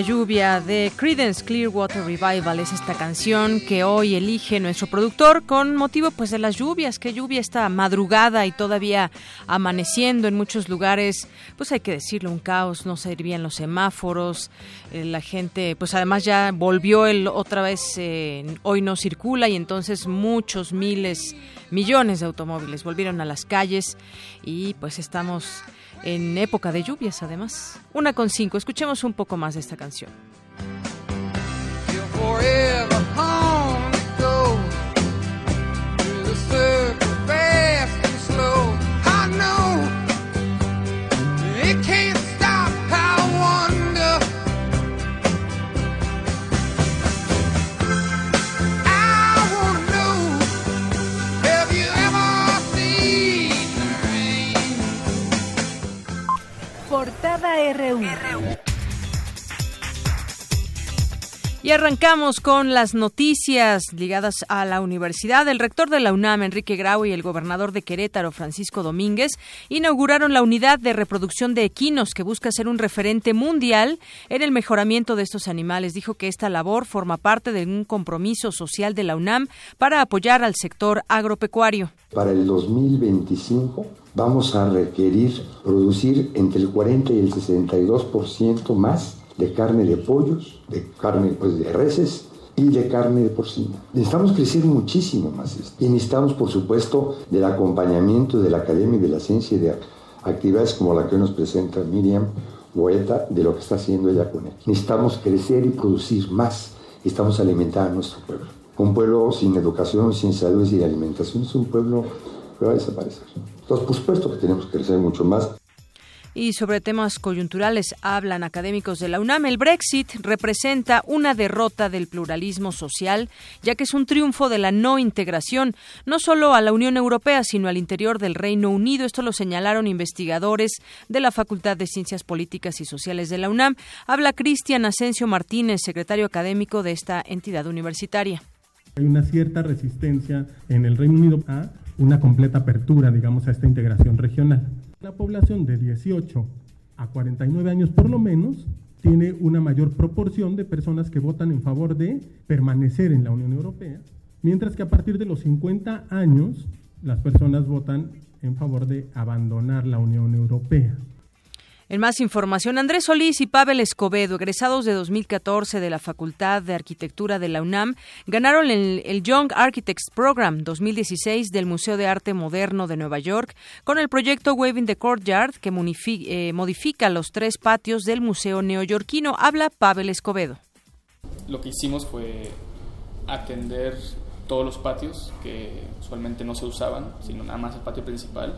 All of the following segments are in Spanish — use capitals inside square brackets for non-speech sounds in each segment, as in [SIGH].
Lluvia de Credence Clearwater Revival es esta canción que hoy elige nuestro productor con motivo pues de las lluvias, que lluvia esta madrugada y todavía amaneciendo en muchos lugares, pues hay que decirlo, un caos, no servían los semáforos, eh, la gente pues además ya volvió el otra vez, eh, hoy no circula y entonces muchos miles, millones de automóviles volvieron a las calles y pues estamos en época de lluvias además. Una con cinco, escuchemos un poco más de esta canción. Y arrancamos con las noticias ligadas a la universidad. El rector de la UNAM, Enrique Grau, y el gobernador de Querétaro, Francisco Domínguez, inauguraron la unidad de reproducción de equinos que busca ser un referente mundial en el mejoramiento de estos animales. Dijo que esta labor forma parte de un compromiso social de la UNAM para apoyar al sector agropecuario. Para el 2025 vamos a requerir producir entre el 40 y el 62% más de carne de pollos, de carne pues, de reses y de carne de porcina. Necesitamos crecer muchísimo más esto. Y necesitamos, por supuesto, del acompañamiento de la academia y de la ciencia y de actividades como la que nos presenta Miriam Boeta, de lo que está haciendo ella con él. Necesitamos crecer y producir más. Estamos alimentando a nuestro pueblo. Un pueblo sin educación, sin salud y alimentación es un pueblo que va a desaparecer. Entonces, por supuesto que tenemos que crecer mucho más. Y sobre temas coyunturales hablan académicos de la UNAM. El Brexit representa una derrota del pluralismo social, ya que es un triunfo de la no integración, no solo a la Unión Europea, sino al interior del Reino Unido. Esto lo señalaron investigadores de la Facultad de Ciencias Políticas y Sociales de la UNAM. Habla Cristian Asensio Martínez, secretario académico de esta entidad universitaria. Hay una cierta resistencia en el Reino Unido a una completa apertura, digamos, a esta integración regional. La población de 18 a 49 años por lo menos tiene una mayor proporción de personas que votan en favor de permanecer en la Unión Europea, mientras que a partir de los 50 años las personas votan en favor de abandonar la Unión Europea. En más información, Andrés Solís y Pavel Escobedo, egresados de 2014 de la Facultad de Arquitectura de la UNAM, ganaron el, Young Architects Program 2016 del Museo de Arte Moderno de Nueva York con el proyecto Waving the Courtyard que eh, modifica los tres patios del Museo Neoyorquino. Habla Pavel Escobedo. Lo que hicimos fue atender todos los patios que usualmente no se usaban, sino nada más el patio principal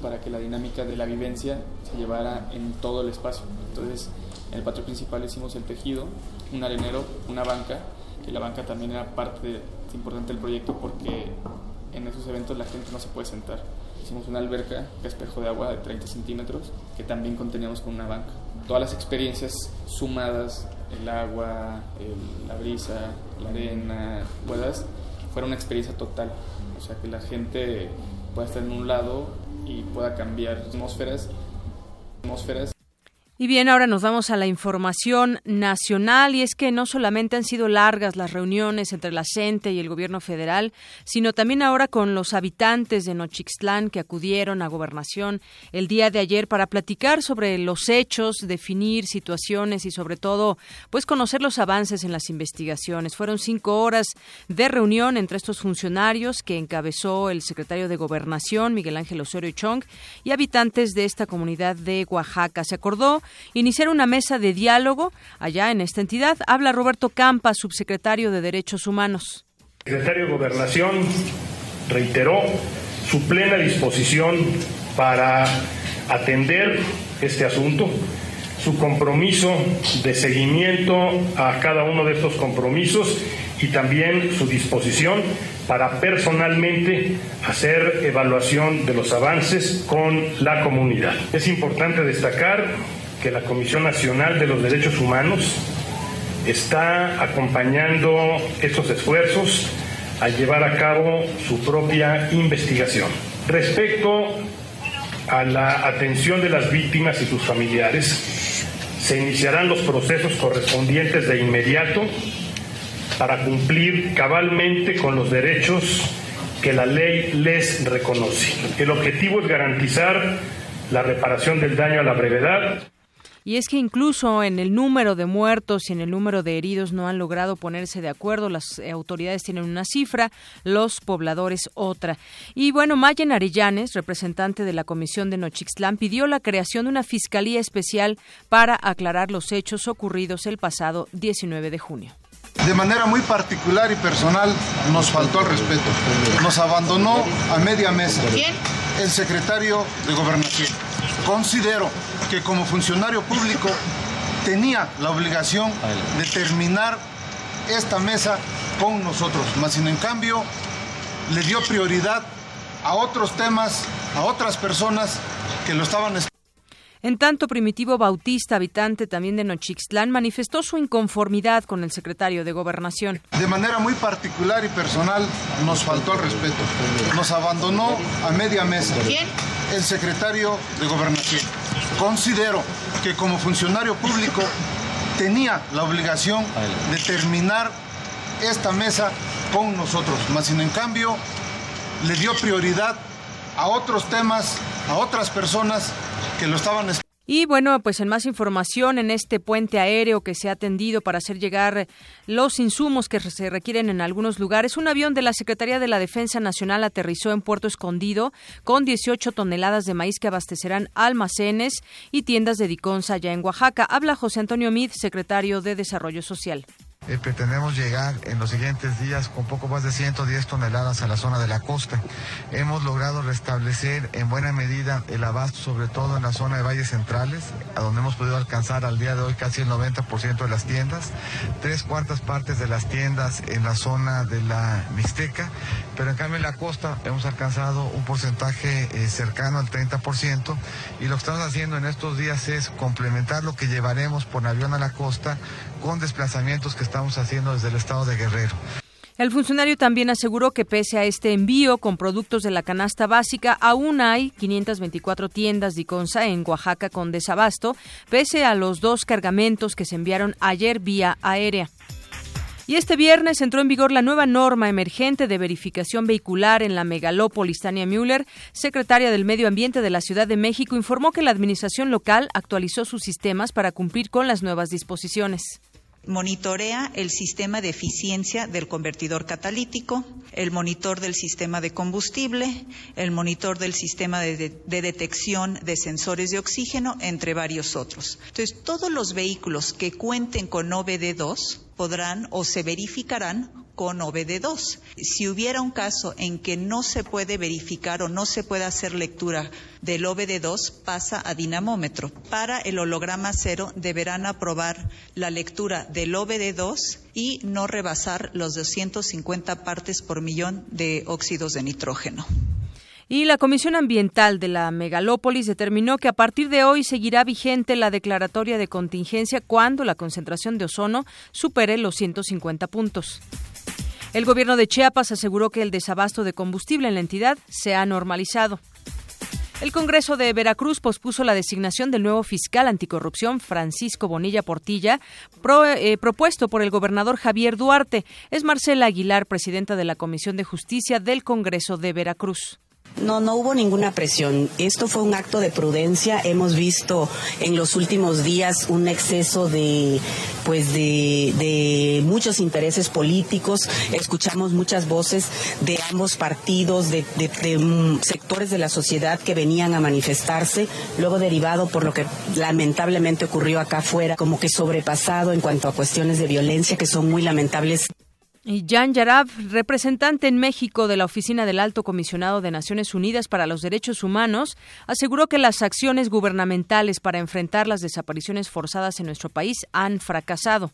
para que la dinámica de la vivencia se llevara en todo el espacio. Entonces, en el patio principal hicimos el tejido, un arenero, una banca, que la banca también era parte importante del proyecto porque en esos eventos la gente no se puede sentar. Hicimos una alberca, espejo de agua de 30 centímetros, que también conteníamos con una banca. Todas las experiencias sumadas, el agua, la brisa, la arena, ruedas, fueron una experiencia total. O sea, que la gente pueda estar en un lado y pueda cambiar atmósferas. atmósferas. Y bien, ahora nos vamos a la información nacional y es que no solamente han sido largas las reuniones entre la CENTE y el gobierno federal, sino también ahora con los habitantes de Nochixtlán que acudieron a gobernación el día de ayer para platicar sobre los hechos, definir situaciones y sobre todo, pues conocer los avances en las investigaciones. Fueron cinco horas de reunión entre estos funcionarios que encabezó el secretario de Gobernación, Miguel Ángel Osorio Chong, y habitantes de esta comunidad de Oaxaca. Se acordó iniciar una mesa de diálogo allá en esta entidad. Habla Roberto Campa, subsecretario de Derechos Humanos. El secretario de Gobernación reiteró su plena disposición para atender este asunto, su compromiso de seguimiento a cada uno de estos compromisos y también su disposición para personalmente hacer evaluación de los avances con la comunidad. Es importante destacar que la Comisión Nacional de los Derechos Humanos está acompañando estos esfuerzos a llevar a cabo su propia investigación. Respecto a la atención de las víctimas y sus familiares, se iniciarán los procesos correspondientes de inmediato para cumplir cabalmente con los derechos que la ley les reconoce. El objetivo es garantizar la reparación del daño a la brevedad. Y es que incluso en el número de muertos y en el número de heridos no han logrado ponerse de acuerdo. Las eh, autoridades tienen una cifra, los pobladores otra. Y bueno, Mayen Arellanes, representante de la Comisión de Nochixtlán, pidió la creación de una fiscalía especial para aclarar los hechos ocurridos el pasado 19 de junio. De manera muy particular y personal nos faltó el respeto. Nos abandonó a media mesa. ¿Quién? El secretario de Gobernación. Considero que como funcionario público tenía la obligación de terminar esta mesa con nosotros, más sin en cambio le dio prioridad a otros temas, a otras personas que lo estaban en tanto, Primitivo Bautista, habitante también de Nochixtlán, manifestó su inconformidad con el secretario de Gobernación. De manera muy particular y personal nos faltó el respeto. Nos abandonó a media mesa. ¿Quién? El secretario de Gobernación. Considero que como funcionario público tenía la obligación de terminar esta mesa con nosotros, más sin en cambio le dio prioridad a otros temas, a otras personas que lo estaban y bueno, pues en más información en este puente aéreo que se ha atendido para hacer llegar los insumos que se requieren en algunos lugares, un avión de la Secretaría de la Defensa Nacional aterrizó en Puerto Escondido con 18 toneladas de maíz que abastecerán almacenes y tiendas de Diconsa allá en Oaxaca. Habla José Antonio Mid, secretario de Desarrollo Social. Eh, pretendemos llegar en los siguientes días con poco más de 110 toneladas a la zona de la costa. Hemos logrado restablecer en buena medida el abasto, sobre todo en la zona de valles centrales, a donde hemos podido alcanzar al día de hoy casi el 90% de las tiendas, tres cuartas partes de las tiendas en la zona de la Mixteca, pero en cambio en la costa hemos alcanzado un porcentaje eh, cercano al 30% y lo que estamos haciendo en estos días es complementar lo que llevaremos por avión a la costa con desplazamientos que estamos haciendo desde el estado de Guerrero. El funcionario también aseguró que pese a este envío con productos de la canasta básica, aún hay 524 tiendas de Iconza en Oaxaca con desabasto, pese a los dos cargamentos que se enviaron ayer vía aérea. Y este viernes entró en vigor la nueva norma emergente de verificación vehicular en la megalópolis. Tania Müller, secretaria del Medio Ambiente de la Ciudad de México, informó que la administración local actualizó sus sistemas para cumplir con las nuevas disposiciones monitorea el sistema de eficiencia del convertidor catalítico, el monitor del sistema de combustible, el monitor del sistema de, detección de sensores de oxígeno, entre varios otros. Entonces, todos los vehículos que cuenten con OBD2 podrán o se verificarán con OBD2. Si hubiera un caso en que no se puede verificar o no se puede hacer lectura del OBD2, pasa a dinamómetro. Para el holograma cero deberán aprobar la lectura del OBD2 y no rebasar los 250 partes por millón de óxidos de nitrógeno. Y la Comisión Ambiental de la Megalópolis determinó que a partir de hoy seguirá vigente la declaratoria de contingencia cuando la concentración de ozono supere los 150 puntos. El gobierno de Chiapas aseguró que el desabasto de combustible en la entidad se ha normalizado. El Congreso de Veracruz pospuso la designación del nuevo fiscal anticorrupción Francisco Bonilla Portilla, eh, propuesto por el gobernador Javier Duarte. Es Marcela Aguilar, presidenta de la Comisión de Justicia del Congreso de Veracruz. No, no hubo ninguna presión. Esto fue un acto de prudencia. Hemos visto en los últimos días un exceso de, pues de, muchos intereses políticos. Escuchamos muchas voces de ambos partidos, de, de, de, sectores de la sociedad que venían a manifestarse, luego derivado por lo que lamentablemente ocurrió acá afuera, como que sobrepasado en cuanto a cuestiones de violencia que son muy lamentables. Jan Yarab, representante en México de la Oficina del Alto Comisionado de Naciones Unidas para los Derechos Humanos, aseguró que las acciones gubernamentales para enfrentar las desapariciones forzadas en nuestro país han fracasado.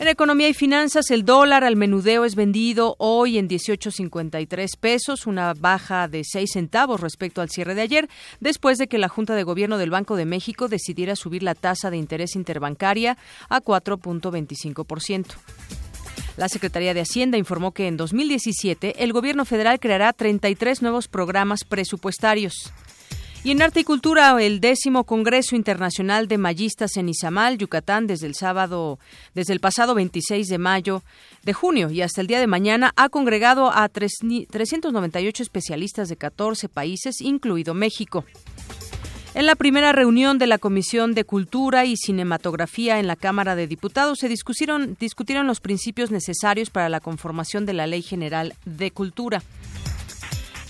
En economía y finanzas, el dólar al menudeo es vendido hoy en 18.53 pesos, una baja de 6 centavos respecto al cierre de ayer, después de que la Junta de Gobierno del Banco de México decidiera subir la tasa de interés interbancaria a 4.25%. La Secretaría de Hacienda informó que en 2017 el gobierno federal creará 33 nuevos programas presupuestarios. Y en Arte y Cultura, el décimo Congreso Internacional de Mayistas en Izamal, Yucatán, desde el sábado, desde el pasado 26 de mayo, de junio y hasta el día de mañana, ha congregado a 398 especialistas de 14 países, incluido México. En la primera reunión de la Comisión de Cultura y Cinematografía en la Cámara de Diputados se discutieron, los principios necesarios para la conformación de la Ley General de Cultura.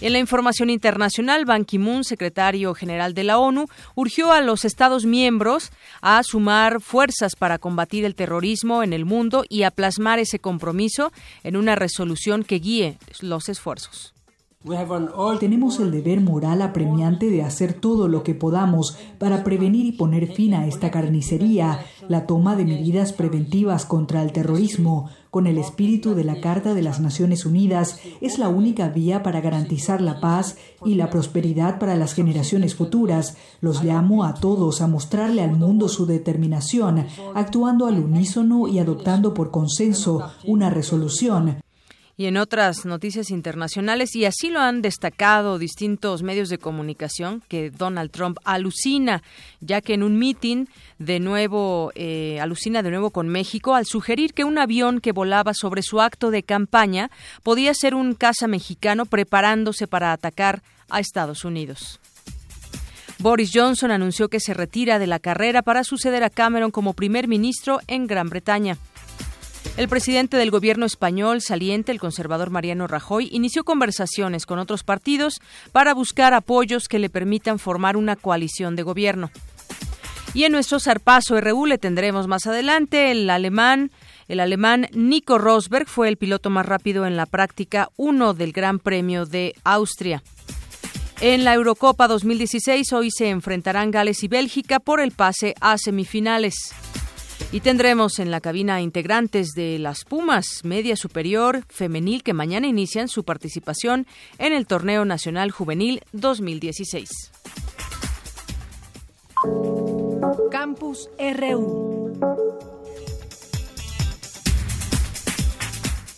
En la información internacional, Ban Ki-moon, secretario general de la ONU, urgió a los Estados miembros a sumar fuerzas para combatir el terrorismo en el mundo y a plasmar ese compromiso en una resolución que guíe los esfuerzos. Tenemos el deber moral apremiante de hacer todo lo que podamos para prevenir y poner fin a esta carnicería, la toma de medidas preventivas contra el terrorismo, con el espíritu de la Carta de las Naciones Unidas, es la única vía para garantizar la paz y la prosperidad para las generaciones futuras. Los llamo a todos a mostrarle al mundo su determinación, actuando al unísono y adoptando por consenso una resolución y en otras noticias internacionales, y así lo han destacado distintos medios de comunicación, que Donald Trump alucina, ya que en un meeting de nuevo, eh, alucina de nuevo con México al sugerir que un avión que volaba sobre su acto de campaña podía ser un caza mexicano preparándose para atacar a Estados Unidos. Boris Johnson anunció que se retira de la carrera para suceder a Cameron como primer ministro en Gran Bretaña. El presidente del gobierno español saliente, el conservador Mariano Rajoy, inició conversaciones con otros partidos para buscar apoyos que le permitan formar una coalición de gobierno. Y en nuestro zarpazo RU le tendremos más adelante el alemán. El alemán Nico Rosberg fue el piloto más rápido en la práctica 1 del Gran Premio de Austria. En la Eurocopa 2016 hoy se enfrentarán Gales y Bélgica por el pase a semifinales. Y tendremos en la cabina integrantes de las Pumas Media Superior Femenil que mañana inician su participación en el Torneo Nacional Juvenil 2016. Campus RU.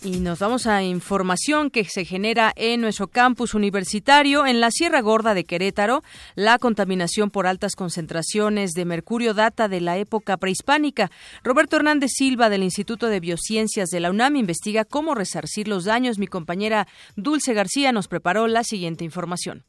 Y nos vamos a información que se genera en nuestro campus universitario. En la Sierra Gorda de Querétaro, la contaminación por altas concentraciones de mercurio data de la época prehispánica. Roberto Hernández Silva del Instituto de Biociencias de la UNAM investiga cómo resarcir los daños. Mi compañera Dulce García nos preparó la siguiente información.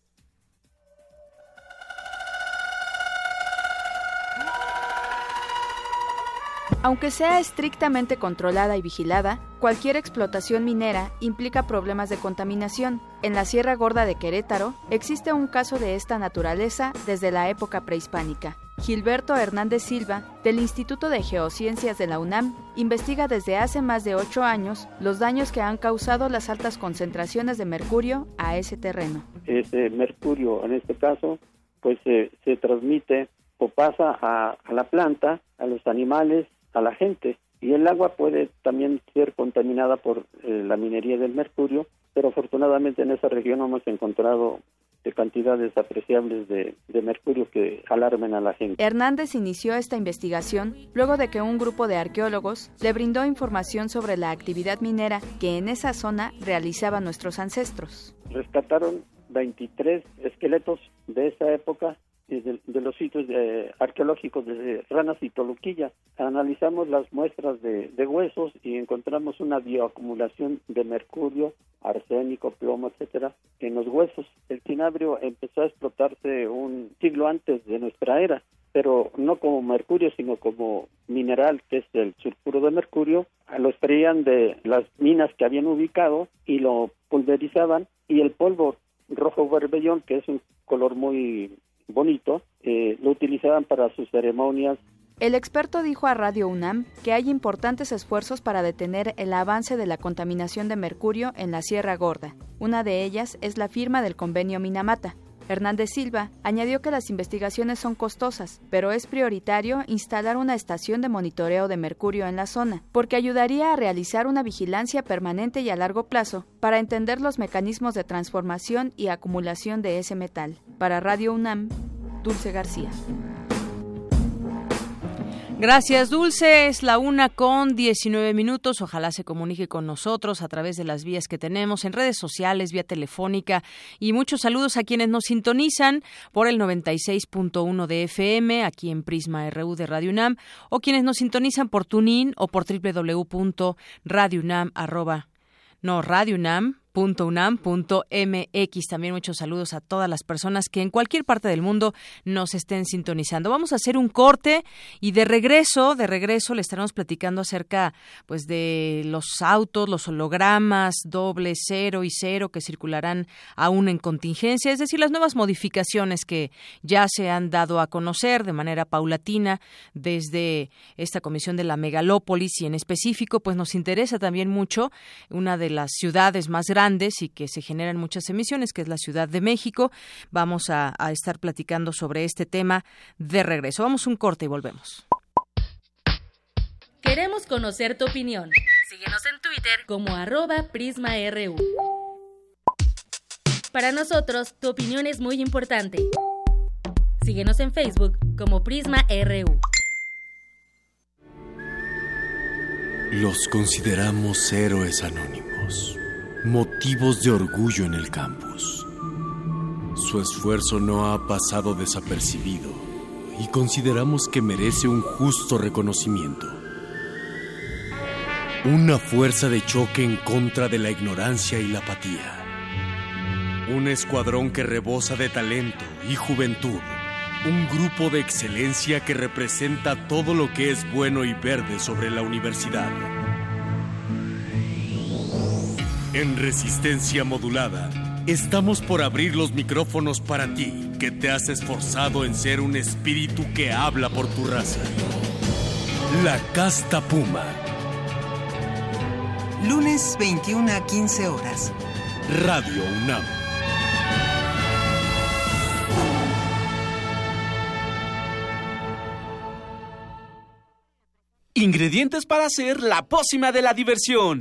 Aunque sea estrictamente controlada y vigilada, cualquier explotación minera implica problemas de contaminación. En la Sierra Gorda de Querétaro existe un caso de esta naturaleza desde la época prehispánica. Gilberto Hernández Silva, del Instituto de Geociencias de la UNAM, investiga desde hace más de ocho años los daños que han causado las altas concentraciones de mercurio a ese terreno. Ese mercurio, en este caso, pues se transmite o pasa a la planta, a los animales a la gente. Y el agua puede también ser contaminada por eh, la minería del mercurio, pero afortunadamente en esa región hemos encontrado de cantidades apreciables de, de, mercurio que alarmen a la gente. Hernández inició esta investigación luego de que un grupo de arqueólogos le brindó información sobre la actividad minera que en esa zona realizaban nuestros ancestros. Rescataron 23 esqueletos de esa época de, los sitios de, arqueológicos de Ranas y Toluquilla. Analizamos las muestras de, de, huesos y encontramos una bioacumulación de mercurio, arsénico, plomo, etcétera, en los huesos. El cinabrio empezó a explotarse un siglo antes de nuestra era pero no como mercurio, sino como mineral, que es el sulfuro de mercurio, lo extraían de las minas que habían ubicado y lo pulverizaban y el polvo rojo berbellón, que es un color muy bonito, eh, lo utilizaban para sus ceremonias. El experto dijo a Radio UNAM que hay importantes esfuerzos para detener el avance de la contaminación de mercurio en la Sierra Gorda. Una de ellas es la firma del convenio Minamata, Hernández Silva añadió que las investigaciones son costosas, pero es prioritario instalar una estación de monitoreo de mercurio en la zona, porque ayudaría a realizar una vigilancia permanente y a largo plazo para entender los mecanismos de transformación y acumulación de ese metal. Para Radio UNAM, Dulce García. Gracias, Dulce. Es la una con 19 minutos. Ojalá se comunique con nosotros a través de las vías que tenemos en redes sociales, vía telefónica. Y muchos saludos a quienes nos sintonizan por el 96.1 de FM, aquí en Prisma RU de Radio UNAM, o quienes nos sintonizan por TuneIn o por www.radiounam. No, Radio UNAM .unam.mx. También muchos saludos a todas las personas que en cualquier parte del mundo nos estén sintonizando. Vamos a hacer un corte y de regreso, de regreso le estaremos platicando acerca pues de los autos, los hologramas, doble, cero y cero que circularán aún en contingencia, es decir, las nuevas modificaciones que ya se han dado a conocer de manera paulatina desde esta comisión de la megalópolis y en específico pues nos interesa también mucho una de las ciudades más grandes y que se generan muchas emisiones, que es la Ciudad de México. Vamos a, a estar platicando sobre este tema de regreso. Vamos un corte y volvemos. Queremos conocer tu opinión. Síguenos en Twitter como arroba PrismaRU. Para nosotros, tu opinión es muy importante. Síguenos en Facebook como PrismaRU. Los consideramos héroes anónimos motivos de orgullo en el campus. Su esfuerzo no ha pasado desapercibido y consideramos que merece un justo reconocimiento. Una fuerza de choque en contra de la ignorancia y la apatía. Un escuadrón que rebosa de talento y juventud. Un grupo de excelencia que representa todo lo que es bueno y verde sobre la universidad. En resistencia modulada, estamos por abrir los micrófonos para ti, que te has esforzado en ser un espíritu que habla por tu raza. La Casta Puma. Lunes 21 a 15 horas. Radio UNAM. Ingredientes para hacer la pócima de la diversión.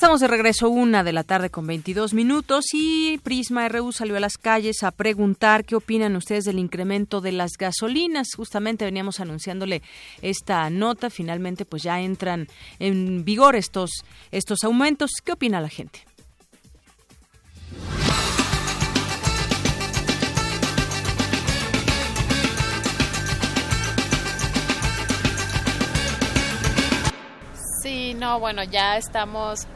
Estamos de regreso una de la tarde con 22 minutos y Prisma RU salió a las calles a preguntar qué opinan ustedes del incremento de las gasolinas. Justamente veníamos anunciándole esta nota. Finalmente, pues ya entran en vigor estos, estos aumentos. ¿Qué opina la gente? Sí, no, bueno, ya estamos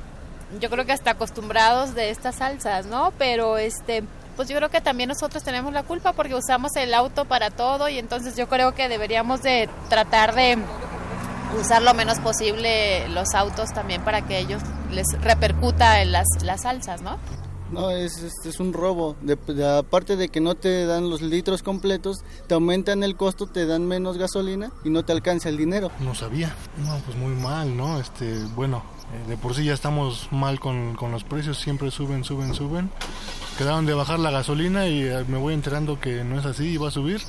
yo creo que hasta acostumbrados de estas salsas, ¿no? Pero este pues yo creo que también nosotros tenemos la culpa porque usamos el auto para todo y entonces yo creo que deberíamos de tratar de usar lo menos posible los autos también para que ellos les repercuta en las, las salsas, ¿no? No, es, es, un robo. De, aparte de que no te dan los litros completos, te aumentan el costo, te dan menos gasolina y no te alcanza el dinero. No sabía. No, pues muy mal, ¿no? Este, bueno, de por sí ya estamos mal con, con los precios, siempre suben, suben, suben. Quedaron de bajar la gasolina y eh, me voy enterando que no es así y va a subir.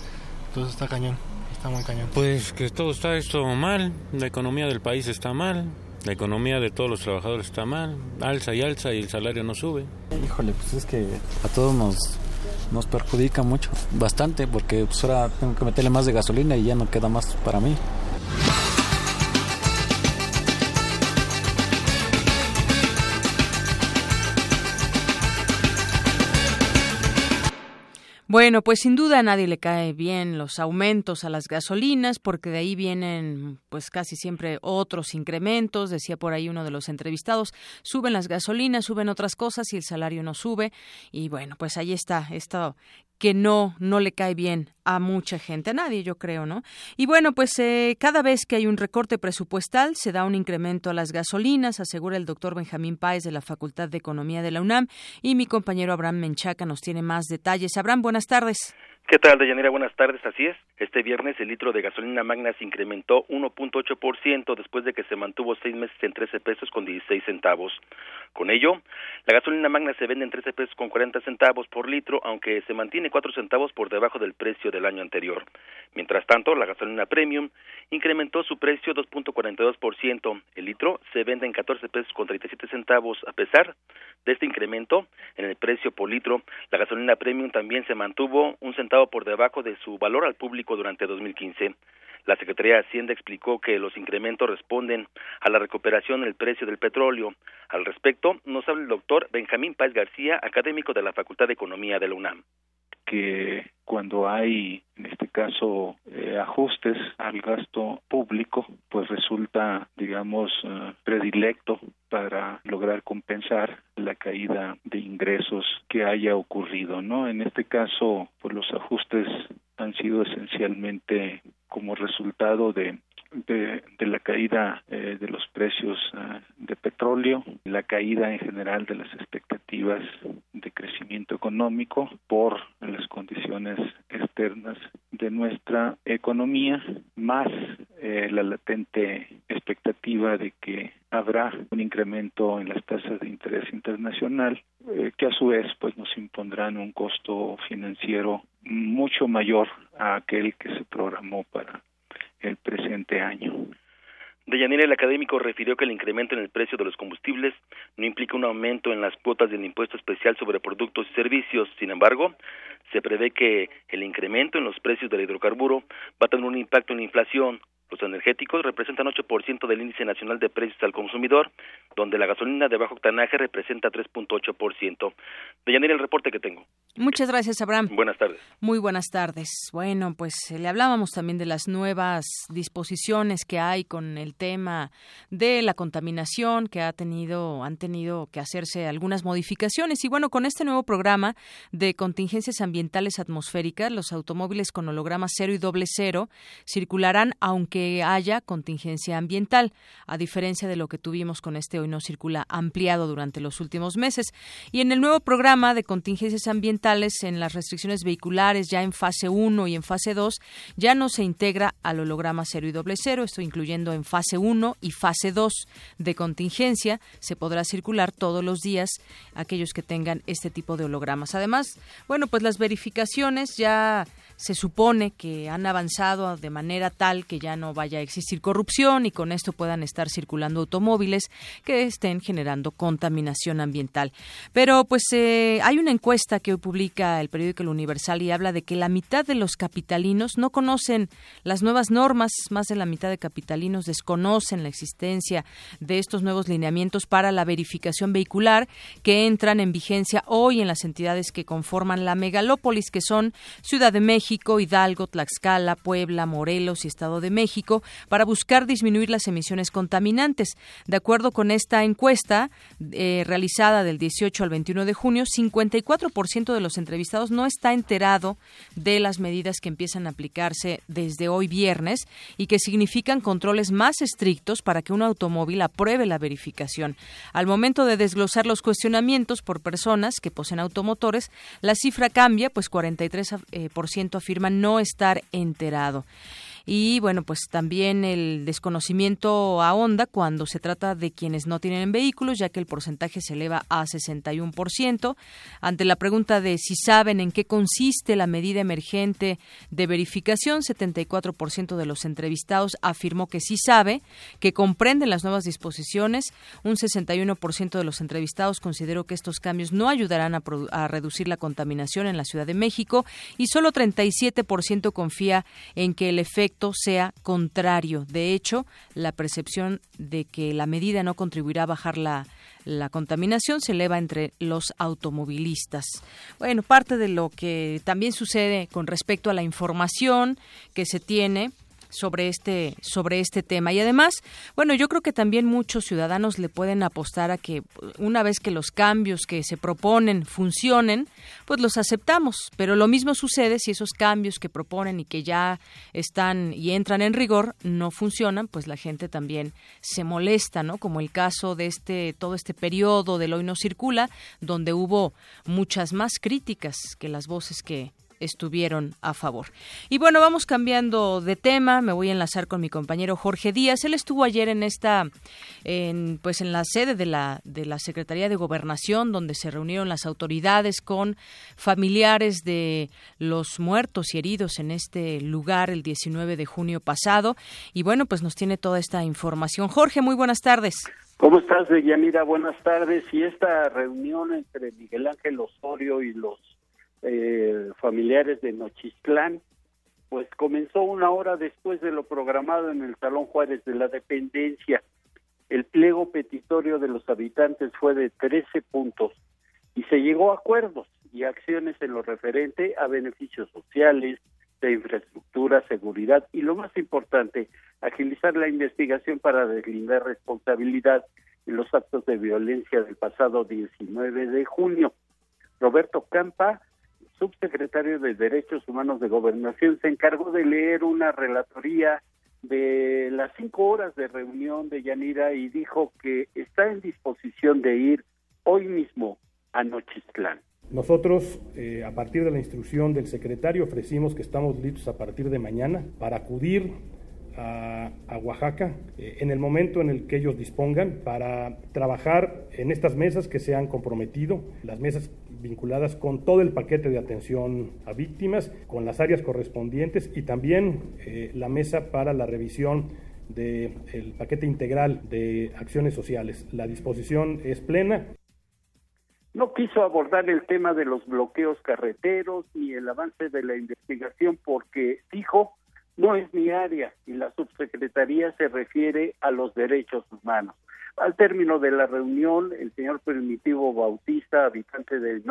Entonces está cañón, está muy cañón. Pues que todo está esto mal, la economía del país está mal, la economía de todos los trabajadores está mal, alza y alza y el salario no sube. Híjole, pues es que a todos nos, nos perjudica mucho, bastante, porque pues ahora tengo que meterle más de gasolina y ya no queda más para mí. Bueno, pues sin duda a nadie le cae bien los aumentos a las gasolinas, porque de ahí vienen pues casi siempre otros incrementos, decía por ahí uno de los entrevistados, suben las gasolinas, suben otras cosas y el salario no sube. Y bueno, pues ahí está esto que no, no le cae bien a mucha gente, a nadie yo creo, ¿no? Y bueno, pues eh, cada vez que hay un recorte presupuestal se da un incremento a las gasolinas, asegura el doctor Benjamín Páez de la Facultad de Economía de la UNAM y mi compañero Abraham Menchaca nos tiene más detalles. Abraham, buenas tardes. ¿Qué tal, Deyanira? Buenas tardes. Así es. Este viernes el litro de gasolina magna se incrementó 1.8% después de que se mantuvo seis meses en 13 pesos con 16 centavos. Con ello, la gasolina magna se vende en 13 pesos con 40 centavos por litro, aunque se mantiene 4 centavos por debajo del precio del año anterior. Mientras tanto, la gasolina premium incrementó su precio 2.42%. El litro se vende en 14 pesos con 37 centavos. A pesar de este incremento en el precio por litro, la gasolina premium también se mantuvo un centavo por debajo de su valor al público durante 2015. La Secretaría de Hacienda explicó que los incrementos responden a la recuperación del precio del petróleo. Al respecto, nos habla el doctor Benjamín Páez García, académico de la Facultad de Economía de la UNAM que cuando hay, en este caso, eh, ajustes al gasto público, pues resulta, digamos, eh, predilecto para lograr compensar la caída de ingresos que haya ocurrido, ¿no? En este caso, pues los ajustes han sido esencialmente como resultado de de, la caída eh, de los precios de petróleo, la caída en general de las expectativas crecimiento económico por las condiciones externas de nuestra economía, más eh, la latente expectativa de que habrá un incremento en las tasas de interés internacional eh, que a su vez pues nos impondrán un costo financiero mucho mayor a aquel que se programó para el presente año. Deyanira, el académico refirió que el incremento en el precio de los combustibles no implica un aumento en las cuotas del impuesto especial sobre productos y servicios. Sin embargo, se prevé que el incremento en los precios del hidrocarburo va a tener un impacto en la inflación, los energéticos representan 8% del índice nacional de precios al consumidor, donde la gasolina de bajo octanaje representa 3.8%. Deyanira, el reporte que tengo. Muchas gracias, Abraham. Buenas tardes. Muy buenas tardes. Bueno, pues eh, le hablábamos también de las nuevas disposiciones que hay con el tema de la contaminación, que ha tenido, han tenido que hacerse algunas modificaciones. Y bueno, con este nuevo programa de contingencias ambientales atmosféricas, los automóviles con holograma cero y doble cero circularán, aunque haya contingencia ambiental, a diferencia de lo que tuvimos con este hoy no circula ampliado durante los últimos meses. Y en el nuevo programa de contingencias ambientales, en las restricciones vehiculares, ya en fase 1 y en fase 2, ya no se integra al holograma cero y doble cero, esto incluyendo en fase 1 y fase 2 de contingencia, se podrá circular todos los días aquellos que tengan este tipo de hologramas. Además, bueno, pues las verificaciones ya se supone que han avanzado de manera tal que ya no vaya a existir corrupción y con esto puedan estar circulando automóviles que estén generando contaminación ambiental. Pero pues eh, hay una encuesta que hoy publica el periódico El Universal y habla de que la mitad de los capitalinos no conocen las nuevas normas, más de la mitad de capitalinos desconocen la existencia de estos nuevos lineamientos para la verificación vehicular que entran en vigencia hoy en las entidades que conforman la megalópolis, que son Ciudad de México, México, Hidalgo, Tlaxcala, Puebla, Morelos y Estado de México para buscar disminuir las emisiones contaminantes. De acuerdo con esta encuesta eh, realizada del 18 al 21 de junio, 54% de los entrevistados no está enterado de las medidas que empiezan a aplicarse desde hoy viernes y que significan controles más estrictos para que un automóvil apruebe la verificación. Al momento de desglosar los cuestionamientos por personas que poseen automotores, la cifra cambia, pues 43% afirman no estar enterado y bueno, pues también el desconocimiento ahonda cuando se trata de quienes no tienen vehículos, ya que el porcentaje se eleva a 61%. Ante la pregunta de si saben en qué consiste la medida emergente de verificación, 74% de los entrevistados afirmó que sí sabe, que comprenden las nuevas disposiciones. Un 61% de los entrevistados consideró que estos cambios no ayudarán a, a reducir la contaminación en la Ciudad de México y solo 37% confía en que el efecto sea contrario. De hecho, la percepción de que la medida no contribuirá a bajar la, la contaminación se eleva entre los automovilistas. Bueno, parte de lo que también sucede con respecto a la información que se tiene sobre este sobre este tema. Y además bueno yo creo que también muchos ciudadanos le pueden apostar a que una vez que los cambios que se proponen funcionen pues los aceptamos. Pero lo mismo sucede si esos cambios que proponen y que ya están y entran en rigor no funcionan pues la gente también se molesta no como el caso de este todo este periodo del hoy no circula donde hubo muchas más críticas que las voces que estuvieron a favor. Y bueno, vamos cambiando de tema. Me voy a enlazar con mi compañero Jorge Díaz. Él estuvo ayer en esta, en, pues en la sede de la de la Secretaría de Gobernación, donde se reunieron las autoridades con familiares de los muertos y heridos en este lugar el 19 de junio pasado. Y bueno, pues nos tiene toda esta información. Jorge, muy buenas tardes. ¿Cómo estás, Yanira? Buenas tardes. Y esta reunión entre Miguel Ángel Osorio y los eh, familiares de Nochistlán, pues comenzó una hora después de lo programado en el Salón Juárez de la Dependencia. El pliego petitorio de los habitantes fue de 13 puntos y se llegó a acuerdos y acciones en lo referente a beneficios sociales, de infraestructura, seguridad y lo más importante, agilizar la investigación para deslindar responsabilidad en los actos de violencia del pasado 19 de junio. Roberto Campa subsecretario de Derechos Humanos de Gobernación, se encargó de leer una relatoría de las cinco horas de reunión de Yanira y dijo que está en disposición de ir hoy mismo a Nochistlán. Nosotros, eh, a partir de la instrucción del secretario, ofrecimos que estamos listos a partir de mañana para acudir a, Oaxaca eh, en el momento en el que ellos dispongan para trabajar en estas mesas que se han comprometido, las mesas vinculadas con todo el paquete de atención a víctimas, con las áreas correspondientes y también eh, la mesa para la revisión del paquete integral de acciones sociales. La disposición es plena. No quiso abordar el tema de los bloqueos carreteros ni el avance de la investigación porque dijo no es mi área y la subsecretaría se refiere a los derechos humanos. Al término de la reunión, el señor Primitivo Bautista, habitante de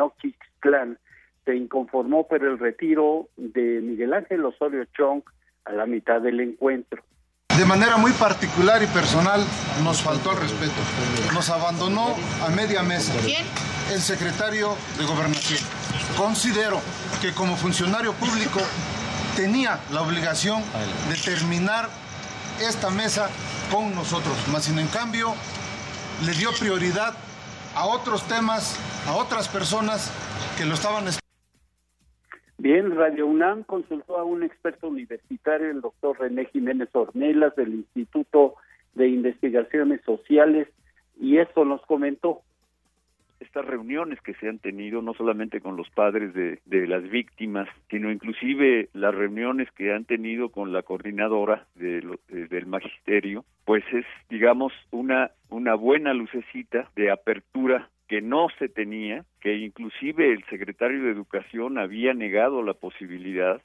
Clan, se inconformó por el retiro de Miguel Ángel Osorio Chong a la mitad del encuentro. De manera muy particular y personal nos faltó el respeto. Nos abandonó a media mesa. El secretario de Gobernación. Considero que como funcionario público tenía la obligación de terminar esta mesa con nosotros, más sin en cambio le dio prioridad a otros temas, a otras personas que lo estaban Bien, Radio UNAM consultó a un experto universitario, el doctor René Jiménez Ornelas del Instituto de Investigaciones Sociales, y eso nos comentó estas reuniones que se han tenido no solamente con los padres de, de, las víctimas, sino inclusive las reuniones que han tenido con la coordinadora de eh, del magisterio, pues es, digamos, una, una buena lucecita de apertura que no se tenía, que inclusive el secretario de Educación había negado la posibilidad.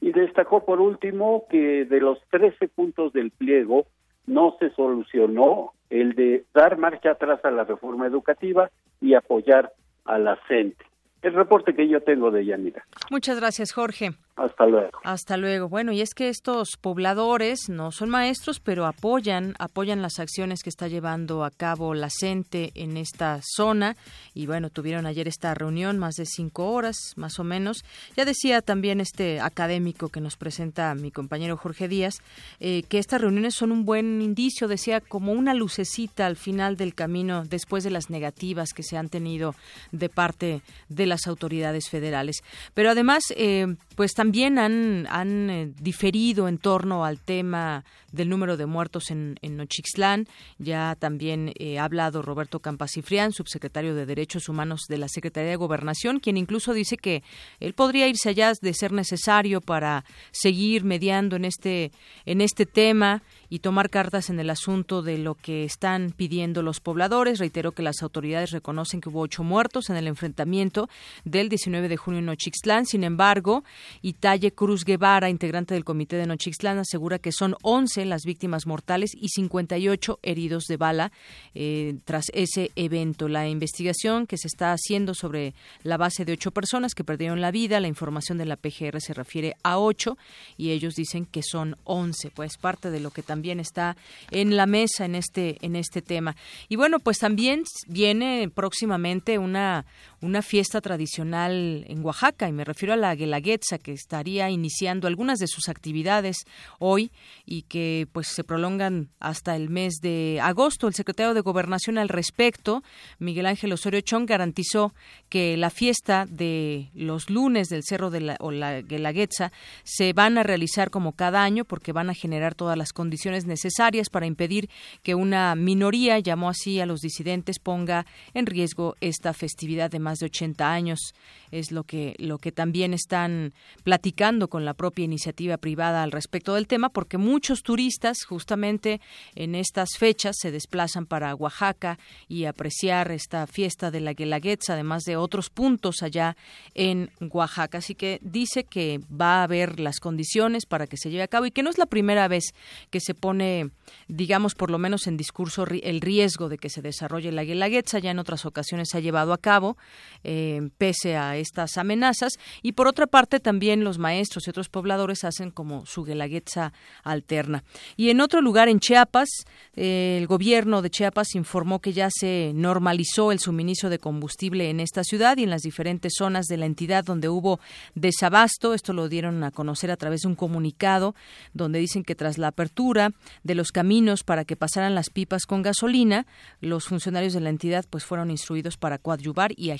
Y destacó por último que de los 13 puntos del pliego no se solucionó el de dar marcha atrás a la reforma educativa y apoyar a la gente. El reporte que yo tengo de Yanira. Muchas gracias, Jorge. Hasta luego. Hasta luego. Bueno, y es que estos pobladores no son maestros, pero apoyan, apoyan las acciones que está llevando a cabo la CENTE en esta zona. Y bueno, tuvieron ayer esta reunión, más de cinco horas, más o menos. Ya decía también este académico que nos presenta mi compañero Jorge Díaz, eh, que estas reuniones son un buen indicio, decía, como una lucecita al final del camino después de las negativas que se han tenido de parte de las autoridades federales. Pero además, eh, pues también han, han eh, diferido en torno al tema del número de muertos en, Nochixtlán. Ya también eh, ha hablado Roberto Campasifrián, subsecretario de Derechos Humanos de la Secretaría de Gobernación, quien incluso dice que él podría irse allá de ser necesario para seguir mediando en este, en este tema y tomar cartas en el asunto de lo que están pidiendo los pobladores. Reitero que las autoridades reconocen que hubo ocho muertos en el enfrentamiento del 19 de junio en Nochixtlán. Sin embargo, Italle Cruz Guevara, integrante del comité de Nochixtlán, asegura que son 11 las víctimas mortales y 58 heridos de bala eh, tras ese evento. La investigación que se está haciendo sobre la base de ocho personas que perdieron la vida, la información de la PGR se refiere a ocho y ellos dicen que son 11, pues parte de lo que también está en la mesa en este en este tema. Y bueno, pues también viene próximamente una una fiesta tradicional en Oaxaca y me refiero a la Guelaguetza que estaría iniciando algunas de sus actividades hoy y que pues se prolongan hasta el mes de agosto. El secretario de Gobernación al respecto, Miguel Ángel Osorio Chong, garantizó que la fiesta de los lunes del Cerro de la, o la Guelaguetza se van a realizar como cada año porque van a generar todas las condiciones necesarias para impedir que una minoría, llamó así a los disidentes, ponga en riesgo esta festividad de más de 80 años. Es lo que, lo que también están platicando con la propia iniciativa privada al respecto del tema, porque muchos turistas justamente en estas fechas se desplazan para Oaxaca y apreciar esta fiesta de la Guelaguetza, además de otros puntos allá en Oaxaca. Así que dice que va a haber las condiciones para que se lleve a cabo y que no es la primera vez que se pone, digamos, por lo menos en discurso el riesgo de que se desarrolle la Guelaguetza. Ya en otras ocasiones se ha llevado a cabo, eh, pese a estas amenazas. Y por otra parte, también los maestros y otros pobladores hacen como su Guelaguetza alterna. Y en otro lugar, en Chiapas, eh, el gobierno de Chiapas informó que ya se normalizó el suministro de combustible en esta ciudad y en las diferentes zonas de la entidad donde hubo desabasto. Esto lo dieron a conocer a través de un comunicado donde dicen que tras la apertura de los caminos para que pasaran las pipas con gasolina, los funcionarios de la entidad pues fueron instruidos para coadyuvar y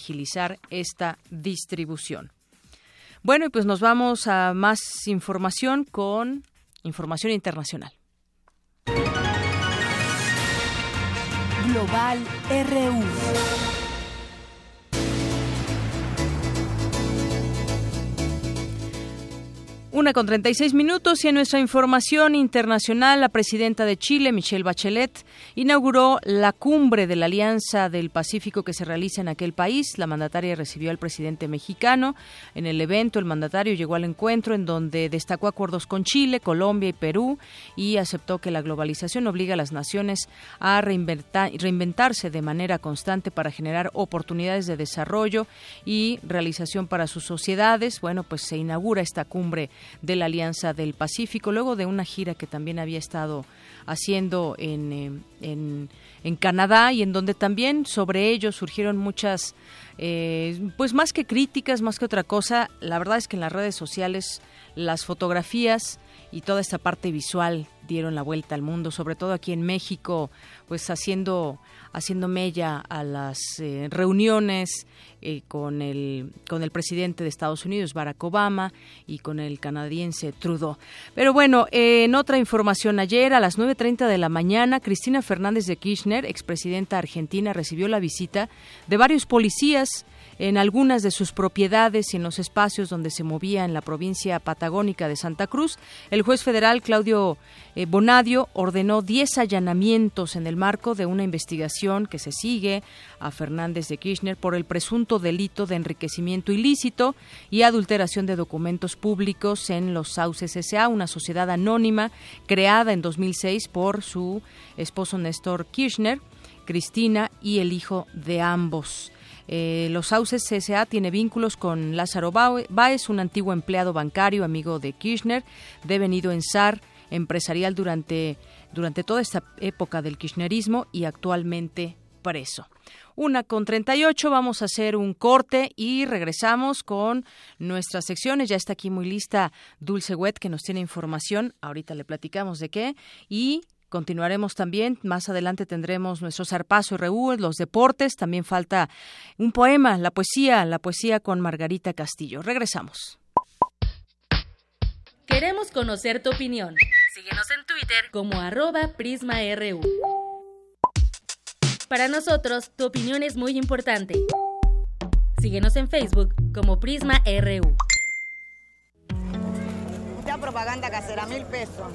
esta distribución. Bueno, y pues nos vamos a más información con información internacional. Global RU. Una con 36 minutos y en nuestra información internacional, la presidenta de Chile, Michelle Bachelet, inauguró la cumbre de la Alianza del Pacífico que se realiza en aquel país. La mandataria recibió al presidente mexicano. En el evento, el mandatario llegó al encuentro en donde destacó acuerdos con Chile, Colombia y Perú y aceptó que la globalización obliga a las naciones a reinventarse de manera constante para generar oportunidades de desarrollo y realización para sus sociedades. Bueno, pues se inaugura esta cumbre de la Alianza del Pacífico, luego de una gira que también había estado haciendo en, eh, en, en Canadá y en donde también sobre ello surgieron muchas, eh, pues más que críticas, más que otra cosa, la verdad es que en las redes sociales las fotografías y toda esta parte visual dieron la vuelta al mundo, sobre todo aquí en México, pues haciendo haciendo mella a las eh, reuniones eh, con el con el presidente de Estados Unidos Barack Obama y con el canadiense Trudeau. Pero bueno, en otra información ayer a las 9:30 de la mañana Cristina Fernández de Kirchner, expresidenta argentina, recibió la visita de varios policías en algunas de sus propiedades y en los espacios donde se movía en la provincia patagónica de Santa Cruz. El juez federal Claudio eh, Bonadio ordenó 10 allanamientos en el marco de una investigación que se sigue a Fernández de Kirchner por el presunto delito de enriquecimiento ilícito y adulteración de documentos públicos en los Sauces S.A., una sociedad anónima creada en 2006 por su esposo Néstor Kirchner, Cristina y el hijo de ambos. Eh, los Sauces CSA tiene vínculos con Lázaro Báez, un antiguo empleado bancario, amigo de Kirchner, devenido en SAR empresarial durante, durante toda esta época del kirchnerismo y actualmente preso. Una con 38, vamos a hacer un corte y regresamos con nuestras secciones. Ya está aquí muy lista Dulce Wet que nos tiene información. Ahorita le platicamos de qué. Y Continuaremos también, más adelante tendremos nuestro zarpazo RU, los deportes, también falta un poema, la poesía, la poesía con Margarita Castillo. Regresamos. Queremos conocer tu opinión. Síguenos en Twitter como arroba PrismaRU. Para nosotros, tu opinión es muy importante. Síguenos en Facebook como Prisma RU. Ya propaganda casera, mil pesos.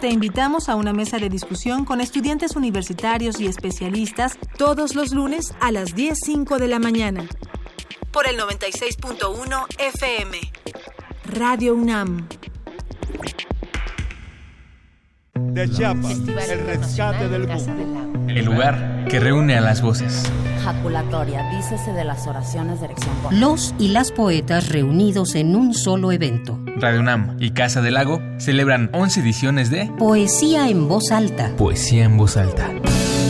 Te invitamos a una mesa de discusión con estudiantes universitarios y especialistas todos los lunes a las 10.05 de la mañana. Por el 96.1 FM. Radio UNAM. De Chiapas, el rescate del mundo. El lugar que reúne a las voces. Jaculatoria, dícese de las oraciones de erección. Los y las poetas reunidos en un solo evento. Radio UNAM y Casa del Lago celebran 11 ediciones de Poesía en voz alta. Poesía en voz alta.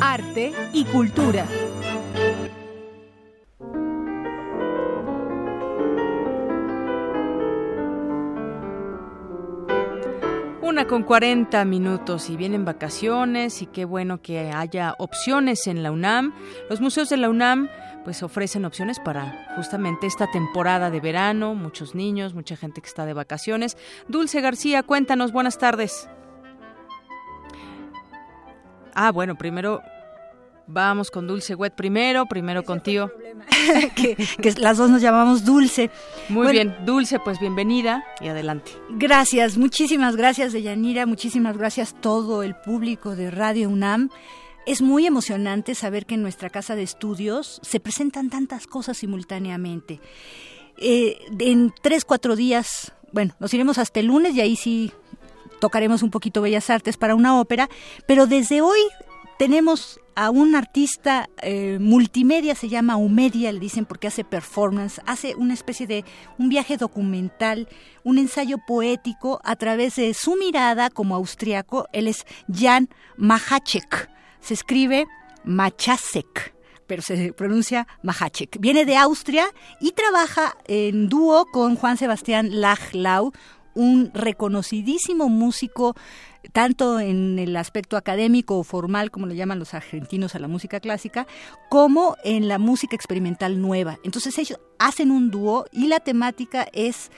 Arte y cultura. Una con 40 minutos y vienen vacaciones y qué bueno que haya opciones en la UNAM. Los museos de la UNAM pues ofrecen opciones para justamente esta temporada de verano, muchos niños, mucha gente que está de vacaciones. Dulce García, cuéntanos, buenas tardes. Ah, bueno, primero Vamos con Dulce Wet primero, primero contigo. [LAUGHS] que, que, las dos nos llamamos Dulce. Muy bien, Dulce, pues bienvenida y adelante. Gracias, muchísimas gracias, Deyanira, muchísimas gracias todo el público de Radio UNAM. Es muy emocionante saber que en nuestra casa de estudios se presentan tantas cosas simultáneamente. Eh, en tres, cuatro días, bueno, nos iremos hasta el lunes y ahí sí tocaremos un poquito Bellas Artes para una ópera, pero desde hoy tenemos a un artista eh, multimedia, se llama Umedia, le dicen porque hace performance, hace una especie de un viaje documental, un ensayo poético a través de su mirada como austriaco. Él es Jan Mahacek. Se escribe Machasek pero se pronuncia Mahacek. Viene de Austria y trabaja en dúo con Juan Sebastián Lachlau, un reconocidísimo músico tanto en el aspecto académico o formal, como le llaman los argentinos a la música clásica, como en la música experimental nueva. Entonces ellos hacen un dúo y la temática es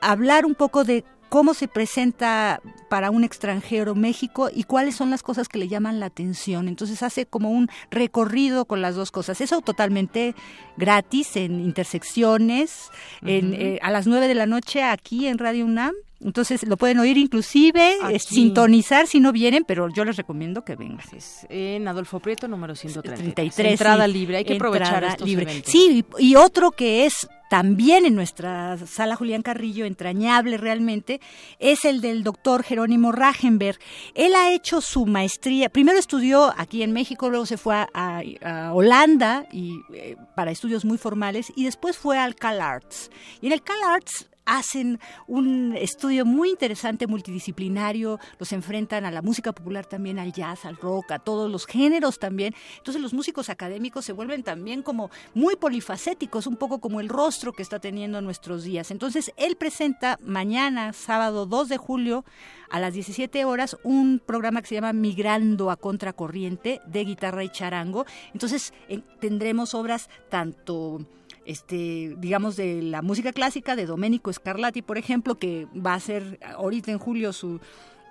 hablar un poco de cómo se presenta para un extranjero México y cuáles son las cosas que le llaman la atención. Entonces hace como un recorrido con las dos cosas. Eso totalmente gratis en intersecciones, en, eh, a las nueve de la noche aquí en Radio UNAM entonces lo pueden oír inclusive, eh, sintonizar si no vienen, pero yo les recomiendo que vengan. en Adolfo Prieto número 133. Entrada libre, hay que aprovechar estos libre. Sí, y otro que es también en nuestra sala Julián Carrillo, entrañable realmente, es el del doctor Jerónimo Ragenberg. Él ha hecho su maestría, primero estudió aquí en México, luego se fue a, Holanda y, eh, para estudios muy formales y después fue al Cal Arts. Y en el Cal Arts hacen un estudio muy interesante multidisciplinario, los enfrentan a la música popular también, al jazz, al rock, a todos los géneros también. Entonces los músicos académicos se vuelven también como muy polifacéticos, un poco como el rostro que está teniendo nuestros días. Entonces él presenta mañana, sábado 2 de julio, a las 17 horas, un programa que se llama Migrando a Contracorriente de guitarra y charango. Entonces tendremos obras tanto este, digamos, de la música clásica de Domenico Scarlatti, por ejemplo, que va a ser ahorita en julio su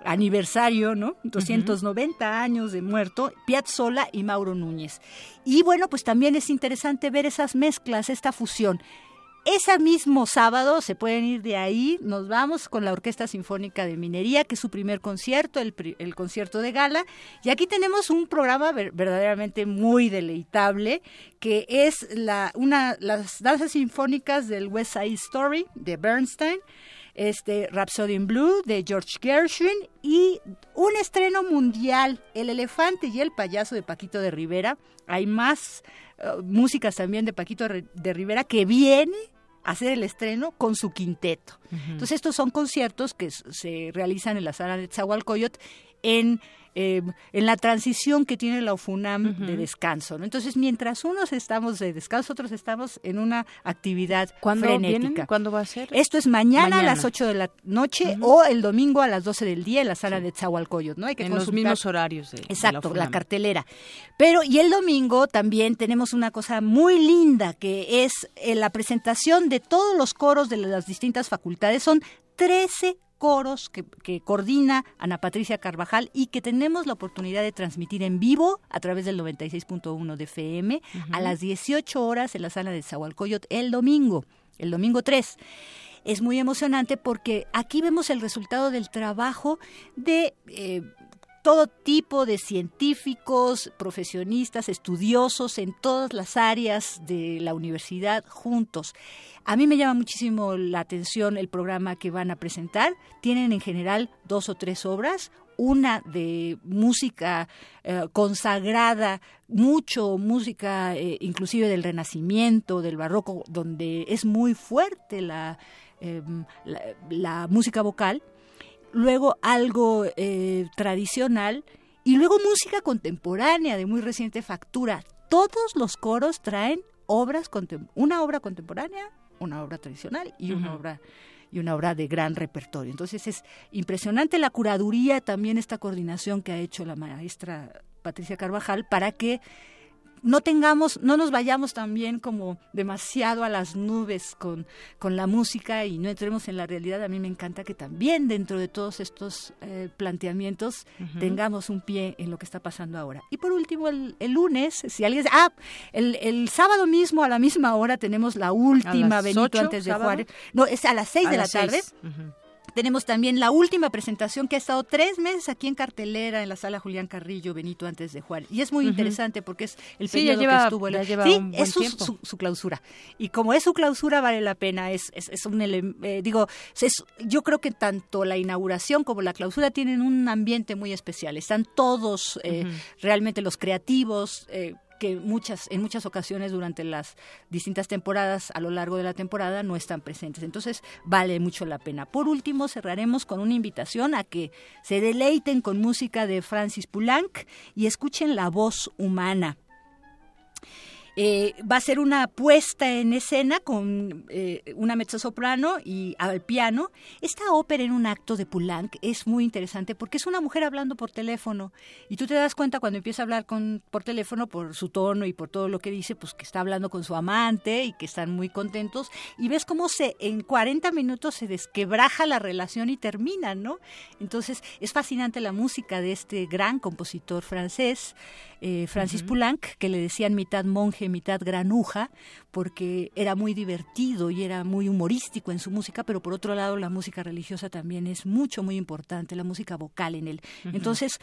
aniversario, ¿no? 290 años de muerto, Piazzolla y Mauro Núñez. Y bueno, pues también es interesante ver esas mezclas, esta fusión. Ese mismo sábado se pueden ir de ahí, nos vamos con la Orquesta Sinfónica de Minería, que es su primer concierto, el, concierto de gala. Y aquí tenemos un programa verdaderamente muy deleitable, que es la, una, las danzas sinfónicas del West Side Story de Bernstein este Rhapsody in Blue de George Gershwin y un estreno mundial, El elefante y el payaso de Paquito de Rivera. Hay más uh, músicas también de Paquito de Rivera que viene hacer el estreno con su quinteto. Entonces estos son conciertos que se realizan en la sala de Tzahualcoyot en eh, en la transición que tiene la UFUNAM de descanso. ¿no? Entonces, mientras unos estamos de descanso, otros estamos en una actividad ¿Cuándo frenética. ¿Cuándo va a ser? Esto es mañana, a las 8 de la noche o el domingo a las 12 del día en la sala de Tzahualcoyot. ¿no? Hay que en los mismos horarios. De, Exacto, la, la, cartelera. Pero, y el domingo también tenemos una cosa muy linda que es eh, la presentación de todos los coros de las distintas facultades. Son 13 coros que, coordina Ana Patricia Carvajal y que tenemos la oportunidad de transmitir en vivo a través del 96.1 de FM a las 18 horas en la sala de Zahualcoyot el domingo, el domingo 3 es muy emocionante porque aquí vemos el resultado del trabajo de eh, todo tipo de científicos, profesionistas, estudiosos en todas las áreas de la universidad juntos. A mí me llama muchísimo la atención el programa que van a presentar. Tienen en general dos o tres obras, una de música eh, consagrada, mucho música eh, inclusive del Renacimiento, del Barroco, donde es muy fuerte la, em, la, música vocal, luego algo eh, tradicional y luego música contemporánea de muy reciente factura. Todos los coros traen obras una obra contemporánea, una obra tradicional y una obra y una obra de gran repertorio. Entonces es impresionante la curaduría, también esta coordinación que ha hecho la maestra Patricia Carvajal para que no tengamos, no nos vayamos también como demasiado a las nubes con, con la música y no entremos en la realidad. A mí me encanta que también dentro de todos estos eh, planteamientos tengamos un pie en lo que está pasando ahora. Y por último, el, lunes, si alguien... Ah, el, el, sábado mismo a la misma hora tenemos la última Benito antes de Juárez. No, es a las seis de la tarde. Tenemos también la última presentación que ha estado tres meses aquí en cartelera en la sala Julián Carrillo Benito antes de Juárez. Y es muy interesante porque es el periodo que estuvo. Ya lleva sí, un es su, su, clausura. Y como es su clausura, vale la pena. Es, es, es un eh, digo, es, yo creo que tanto la inauguración como la clausura tienen un ambiente muy especial. Están todos eh, realmente los creativos, eh, que muchas, en muchas ocasiones durante las distintas temporadas, a lo largo de la temporada, no están presentes. Entonces, vale mucho la pena. Por último, cerraremos con una invitación a que se deleiten con música de Francis Poulenc y escuchen la voz humana. Eh, va a ser una puesta en escena con eh, una mezzosoprano y al piano. Esta ópera en un acto de Poulenc es muy interesante porque es una mujer hablando por teléfono y tú te das cuenta cuando empieza a hablar con, por teléfono por su tono y por todo lo que dice, pues que está hablando con su amante y que están muy contentos y ves cómo se en 40 minutos se desquebraja la relación y termina, ¿no? Entonces es fascinante la música de este gran compositor francés, eh, Francis Poulenc, que le decían mitad monje mitad granuja, porque era muy divertido y era muy humorístico en su música, pero por otro lado la música religiosa también es mucho, muy importante, la música vocal en él. Entonces,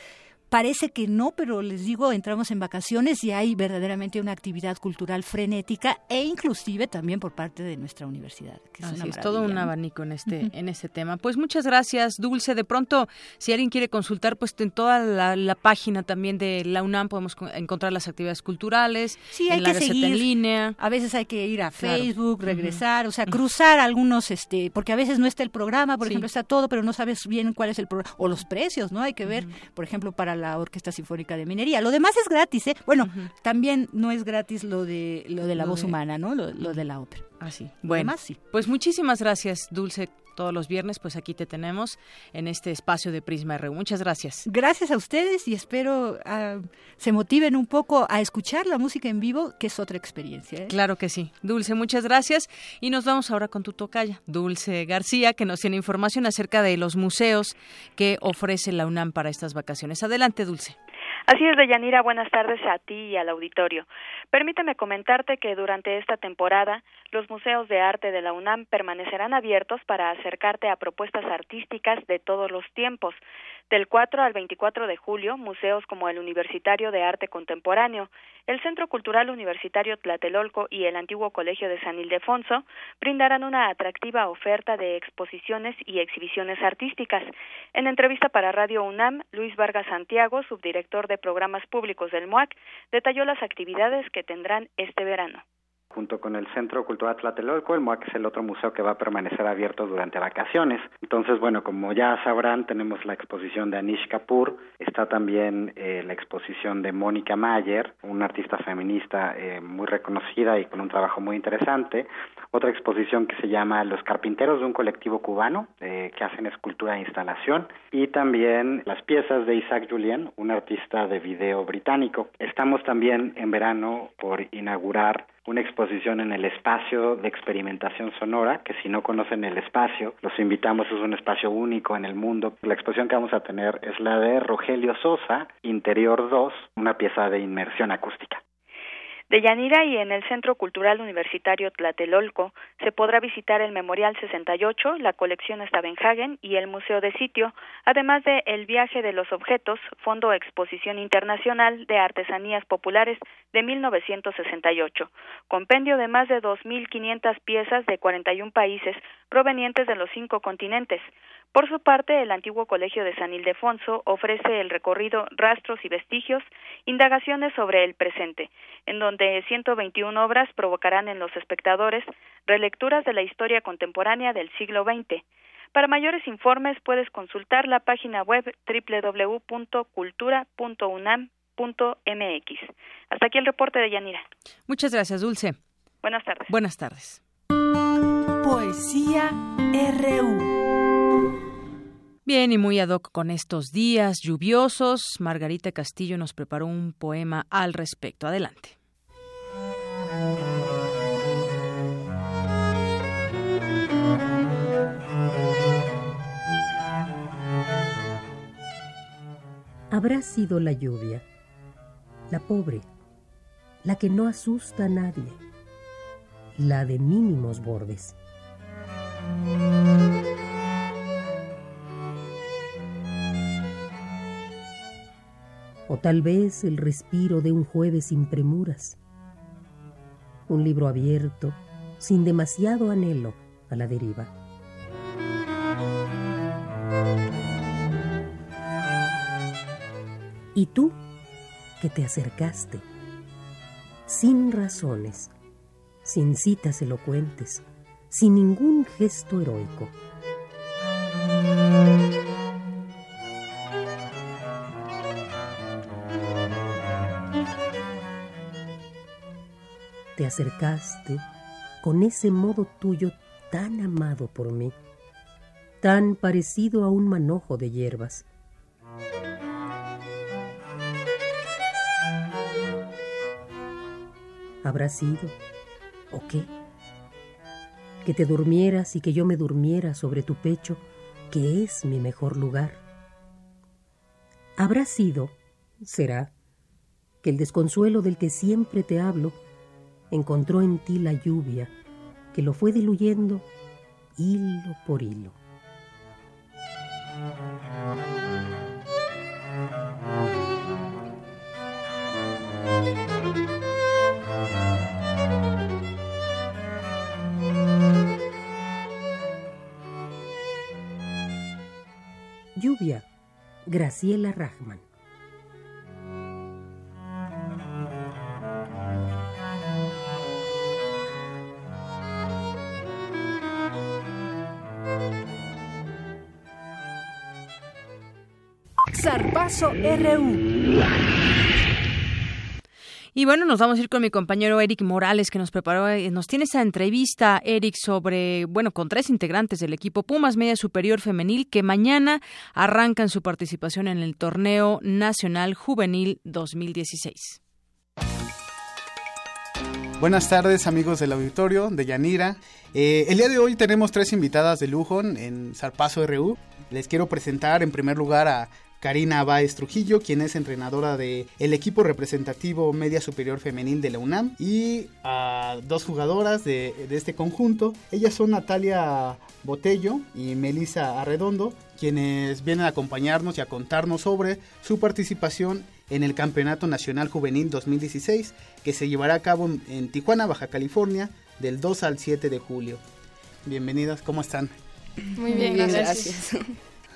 parece que no, pero les digo, entramos en vacaciones y hay verdaderamente una actividad cultural frenética e inclusive también por parte de nuestra universidad. Que es, es todo un abanico en este, en este tema. Pues muchas gracias, Dulce. De pronto, si alguien quiere consultar, pues en toda la, página también de la UNAM podemos encontrar las actividades culturales. Sí, hay que seguir. En línea. A veces hay que ir a Facebook, regresar, o sea, cruzar algunos, este, porque a veces no está el programa, por ejemplo, está todo, pero no sabes bien cuál es el programa, o los precios, ¿no? Hay que ver, por ejemplo, para la Orquesta Sinfónica de Minería. Lo demás es gratis, ¿eh? Bueno, también no es gratis lo de lo de la voz humana, ¿no? Lo, de la ópera. Ah, sí. Bueno, sí. Pues muchísimas gracias, Dulce todos los viernes, pues aquí te tenemos en este espacio de Prisma RU. Muchas gracias. Gracias a ustedes y espero uh, se motiven un poco a escuchar la música en vivo, que es otra experiencia. ¿eh? Claro que sí. Dulce, muchas gracias. Y nos vamos ahora con tu tocaya, Dulce García, que nos tiene información acerca de los museos que ofrece la UNAM para estas vacaciones. Adelante, Dulce. Así es, Deyanira, buenas tardes a ti y al auditorio. Permíteme comentarte que durante esta temporada los museos de arte de la UNAM permanecerán abiertos para acercarte a propuestas artísticas de todos los tiempos. Del 4 al 24 de julio, museos como el Universitario de Arte Contemporáneo, el Centro Cultural Universitario Tlatelolco y el antiguo Colegio de San Ildefonso brindarán una atractiva oferta de exposiciones y exhibiciones artísticas. En entrevista para Radio UNAM, Luis Vargas Santiago, subdirector de programas públicos del MUAC, detalló las actividades que tendrán este verano junto con el Centro Cultural Tlatelolco, el MOAC es el otro museo que va a permanecer abierto durante vacaciones. Entonces, bueno, como ya sabrán, tenemos la exposición de Anish Kapoor, está también eh, la exposición de Mónica Mayer, una artista feminista eh, muy reconocida y con un trabajo muy interesante, otra exposición que se llama Los Carpinteros de un colectivo cubano, eh, que hacen escultura e instalación, y también las piezas de Isaac Julien, un artista de video británico. Estamos también en verano por inaugurar una exposición en el espacio de experimentación sonora, que si no conocen el espacio, los invitamos, es un espacio único en el mundo. La exposición que vamos a tener es la de Rogelio Sosa, Interior 2, una pieza de inmersión acústica. De Yanira y en el Centro Cultural Universitario Tlatelolco se podrá visitar el Memorial 68, la colección Stavenhagen y el Museo de Sitio, además de El viaje de los objetos, Fondo Exposición Internacional de Artesanías Populares de 1968, compendio de más de 2.500 piezas de 41 países provenientes de los cinco continentes. Por su parte, el antiguo Colegio de San Ildefonso ofrece el recorrido Rastros y Vestigios, indagaciones sobre el presente, en donde 121 obras provocarán en los espectadores relecturas de la historia contemporánea del siglo XX. Para mayores informes puedes consultar la página web www.cultura.unam.mx. Hasta aquí el reporte de Yanira. Muchas gracias, Dulce. Buenas tardes. Buenas tardes. Poesía RU. Bien, y muy ad hoc con estos días lluviosos, Margarita Castillo nos preparó un poema al respecto. Adelante. Habrá sido la lluvia, la pobre, la que no asusta a nadie, la de mínimos bordes. O tal vez el respiro de un jueves sin premuras, un libro abierto, sin demasiado anhelo a la deriva. Y tú, que te acercaste, sin razones, sin citas elocuentes, sin ningún gesto heroico. Acercaste con ese modo tuyo tan amado por mí, tan parecido a un manojo de hierbas. ¿Habrá sido? ¿O qué? Que te durmieras y que yo me durmiera sobre tu pecho, que es mi mejor lugar. ¿Habrá sido? ¿Será? Que el desconsuelo del que siempre te hablo encontró en ti la lluvia que lo fue diluyendo hilo por hilo. Lluvia, Graciela Rachman. RU. Y bueno, nos vamos a ir con mi compañero Eric Morales, que nos preparó, eh, nos tiene esta entrevista, Eric, sobre, bueno, con tres integrantes del equipo Pumas Media Superior Femenil, que mañana arrancan su participación en el Torneo Nacional Juvenil 2016. Buenas tardes amigos del auditorio de Yanira. Eh, el día de hoy tenemos tres invitadas de lujo en Zarpazo RU. Les quiero presentar en primer lugar a Karina Báez Trujillo, quien es entrenadora del el equipo representativo media superior femenil de la UNAM, y a dos jugadoras de, de este conjunto. Ellas son Natalia Botello y Melissa Arredondo, quienes vienen a acompañarnos y a contarnos sobre su participación en el Campeonato Nacional Juvenil 2016, que se llevará a cabo en Tijuana, Baja California, del 2 al 7 de julio. Bienvenidas, ¿cómo están? Muy bien, gracias.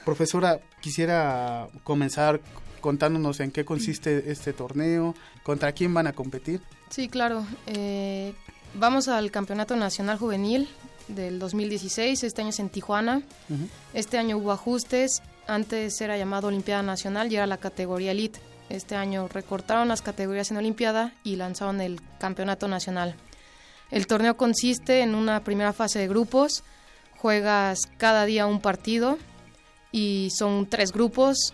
Profesora, quisiera comenzar contándonos en qué consiste este torneo, contra quién van a competir. Sí, claro. Eh, vamos al Campeonato Nacional Juvenil del 2016, este año es en Tijuana. Este año hubo ajustes, antes era llamado Olimpiada Nacional y era la categoría Elite. Este año recortaron las categorías en Olimpiada y lanzaron el Campeonato Nacional. El torneo consiste en una primera fase de grupos, juegas cada día un partido y son tres grupos,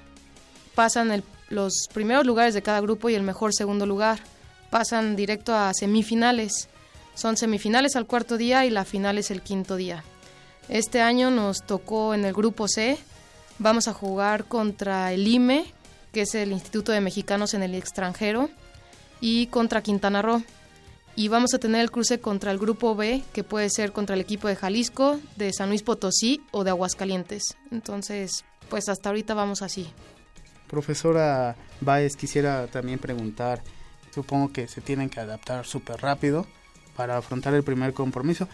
pasan los primeros lugares de cada grupo y el mejor segundo lugar, pasan directo a semifinales, son semifinales al cuarto día y la final es el quinto día. Este año nos tocó en el grupo C, vamos a jugar contra el IME, que es el Instituto de Mexicanos en el extranjero, y contra Quintana Roo. Y vamos a tener el cruce contra el grupo B, que puede ser contra el equipo de Jalisco, de San Luis Potosí o de Aguascalientes. Entonces, pues hasta ahorita vamos así. Profesora Baez, quisiera también preguntar, supongo que se tienen que adaptar súper rápido para afrontar el primer compromiso.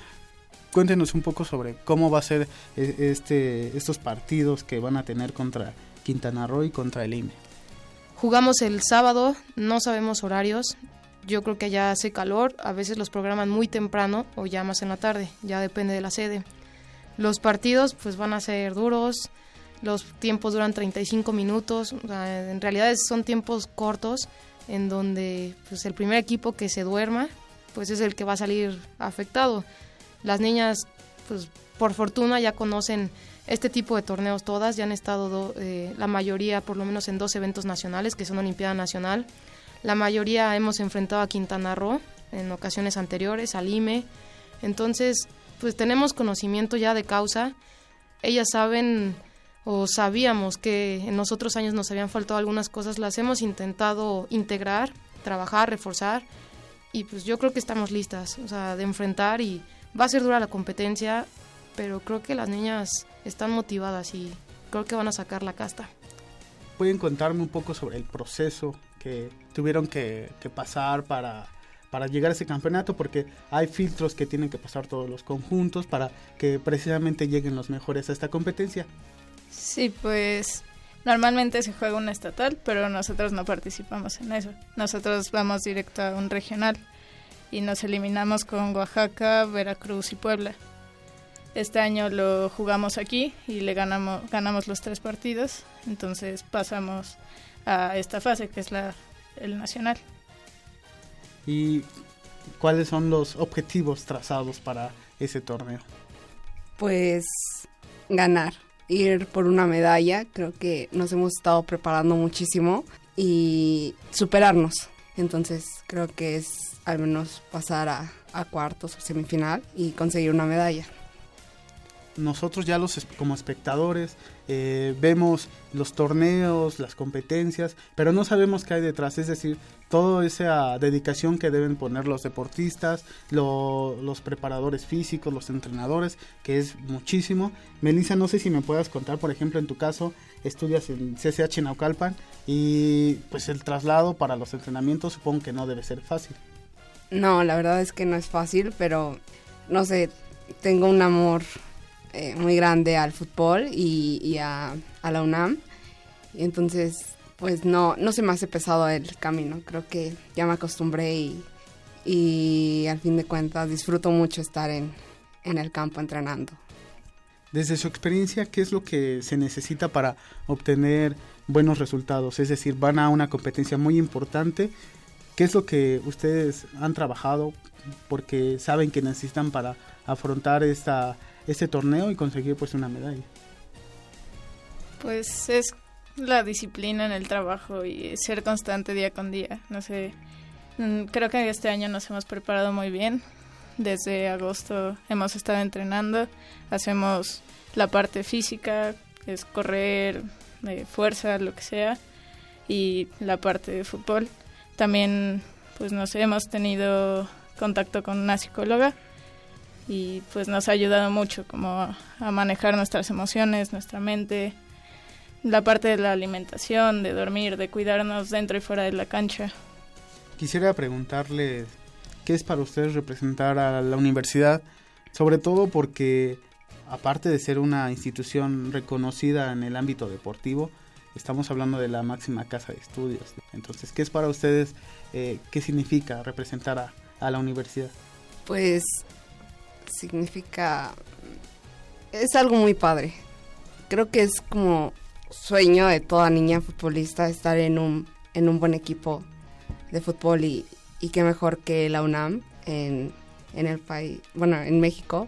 Cuéntenos un poco sobre cómo va a ser este, estos partidos que van a tener contra Quintana Roo y contra el IME. Jugamos el sábado, no sabemos horarios, yo creo que ya hace calor, a veces los programan muy temprano o ya más en la tarde, ya depende de la sede. Los partidos pues van a ser duros, los tiempos duran 35 minutos, en realidad son tiempos cortos en donde pues el primer equipo que se duerma pues es el que va a salir afectado. Las niñas pues por fortuna ya conocen este tipo de torneos todas, ya han estado eh, la mayoría por lo menos en dos eventos nacionales que son Olimpiada Nacional la mayoría hemos enfrentado a Quintana Roo en ocasiones anteriores, al IME. Entonces, pues tenemos conocimiento ya de causa. Ellas saben o sabíamos que en los otros años nos habían faltado algunas cosas, las hemos intentado integrar, trabajar, reforzar y pues yo creo que estamos listas, o sea, de enfrentar y va a ser dura la competencia, pero creo que las niñas están motivadas y creo que van a sacar la casta. ¿Pueden contarme un poco sobre el proceso que tuvieron que, pasar para, para llegar a ese campeonato porque hay filtros que tienen que pasar todos los conjuntos para que precisamente lleguen los mejores a esta competencia. Sí, pues normalmente se juega una estatal, pero nosotros no participamos en eso. Nosotros vamos directo a un regional y nos eliminamos con Oaxaca, Veracruz y Puebla. Este año lo jugamos aquí y le ganamos, ganamos los tres partidos, entonces pasamos a esta fase que es la el nacional. ¿Y cuáles son los objetivos trazados para ese torneo? Pues ganar, ir por una medalla, creo que nos hemos estado preparando muchísimo y superarnos. Entonces creo que es al menos pasar a, a cuartos o semifinal y conseguir una medalla nosotros ya los como espectadores eh, vemos los torneos, las competencias, pero no sabemos qué hay detrás, es decir, toda esa dedicación que deben poner los deportistas, los preparadores físicos, los entrenadores, que es muchísimo. Melissa, no sé si me puedas contar, por ejemplo, en tu caso, estudias en CCH Naucalpan y pues el traslado para los entrenamientos supongo que no debe ser fácil. No, la verdad es que no es fácil, pero no sé, tengo un amor eh, muy grande al fútbol y, a, la UNAM. Y entonces, pues no, no se me hace pesado el camino. Creo que ya me acostumbré y, y al fin de cuentas disfruto mucho estar en, en el campo entrenando. Desde su experiencia, ¿qué es lo que se necesita para obtener buenos resultados? Es decir, van a una competencia muy importante. ¿Qué es lo que ustedes han trabajado porque saben que necesitan para afrontar esta, este torneo y conseguir pues una medalla? Pues es la disciplina en el trabajo y ser constante día con día. No sé, mm, creo que este año nos hemos preparado muy bien. Desde agosto hemos estado entrenando, hacemos la parte física, es correr, de fuerza, lo que sea, y la parte de fútbol. También, pues no sé, hemos tenido contacto con una psicóloga y pues nos ha ayudado mucho como a manejar nuestras emociones, nuestra mente, la parte de la alimentación, de dormir, de cuidarnos dentro y fuera de la cancha. Quisiera preguntarle qué es para ustedes representar a la universidad, sobre todo porque aparte de ser una institución reconocida en el ámbito deportivo, estamos hablando de la máxima casa de estudios. Entonces, ¿qué es para ustedes, eh, qué significa representar a, a la universidad? Pues significa, es algo muy padre. Creo que es como sueño de toda niña futbolista estar en un, en un buen equipo de fútbol y, y qué mejor que la UNAM en, en el país, bueno, en México.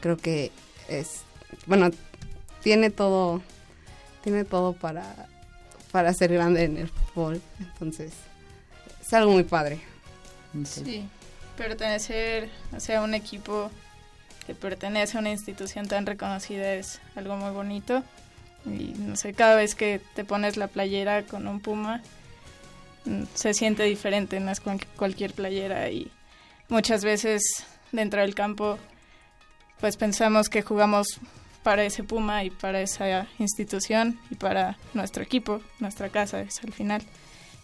Creo que es, bueno, tiene todo, tiene todo para, para ser grande en el fútbol. Entonces, es algo muy padre. Sí, pertenecer a un equipo que pertenece a una institución tan reconocida es algo muy bonito. Y no sé, cada vez que te pones la playera con un puma, Mm, se siente diferente, no es cualquier playera y muchas veces dentro del campo pues pensamos que jugamos para ese Puma y para esa institución y para nuestro equipo, nuestra casa es al final.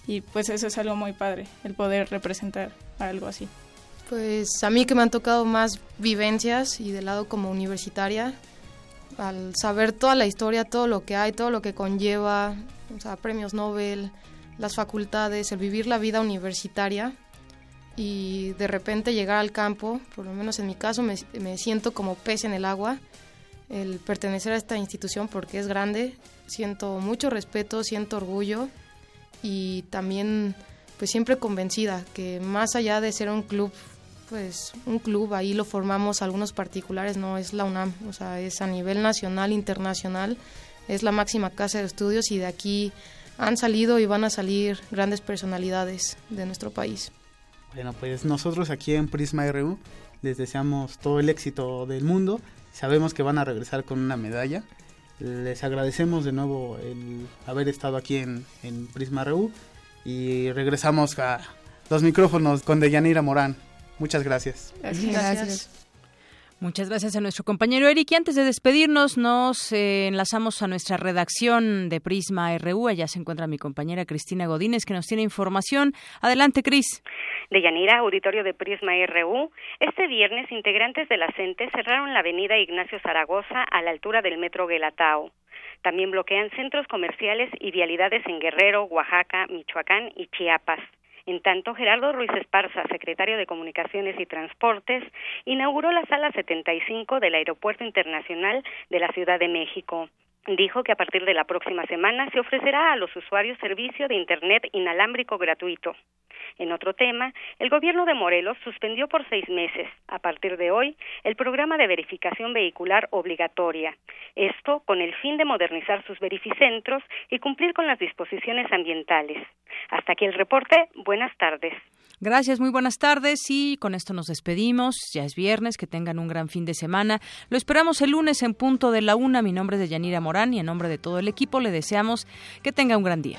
Y pues eso es algo muy padre, el poder representar algo así. Pues a mí que me han tocado más vivencias y del lado como universitaria, al saber toda la historia, todo lo que hay, todo lo que conlleva, o sea, premios Nobel, las facultades, el vivir la vida universitaria y de repente llegar al campo, por lo menos en mi caso me, siento como pez en el agua, el pertenecer a esta institución porque es grande, siento mucho respeto, siento orgullo y también pues siempre convencida que más allá de ser un club, pues un club ahí lo formamos algunos particulares, no es la UNAM, o sea, es a nivel nacional, internacional, es la máxima casa de estudios y de aquí han salido y van a salir grandes personalidades de nuestro país. Bueno, pues nosotros aquí en Prisma RU les deseamos todo el éxito del mundo. Sabemos que van a regresar con una medalla. Les agradecemos de nuevo el haber estado aquí en, en Prisma RU y regresamos a los micrófonos con Deyanira Morán. Muchas gracias. gracias. Muchas gracias a nuestro compañero Eric. Y antes de despedirnos, nos eh, enlazamos a nuestra redacción de Prisma RU. Allá se encuentra mi compañera Cristina Godínez, que nos tiene información. Adelante, Cris. De Yanira, auditorio de Prisma RU. Este viernes, integrantes de la CENTE cerraron la avenida Ignacio Zaragoza a la altura del metro Guelatao. También bloquean centros comerciales y vialidades en Guerrero, Oaxaca, Michoacán y Chiapas. En tanto, Gerardo Ruiz Esparza, secretario de Comunicaciones y Transportes, inauguró la sala 75 del Aeropuerto Internacional de la Ciudad de México. Dijo que a partir de la próxima semana se ofrecerá a los usuarios servicio de Internet inalámbrico gratuito. En otro tema, el gobierno de Morelos suspendió por seis meses, a partir de hoy, el programa de verificación vehicular obligatoria. Esto con el fin de modernizar sus verificentros y cumplir con las disposiciones ambientales. Hasta aquí el reporte. Buenas tardes. Gracias, muy buenas tardes y con esto nos despedimos. Ya es viernes, que tengan un gran fin de semana. Lo esperamos el lunes en punto de la una. Mi nombre es de Yanira Y en nombre de todo el equipo le deseamos que tenga un gran día.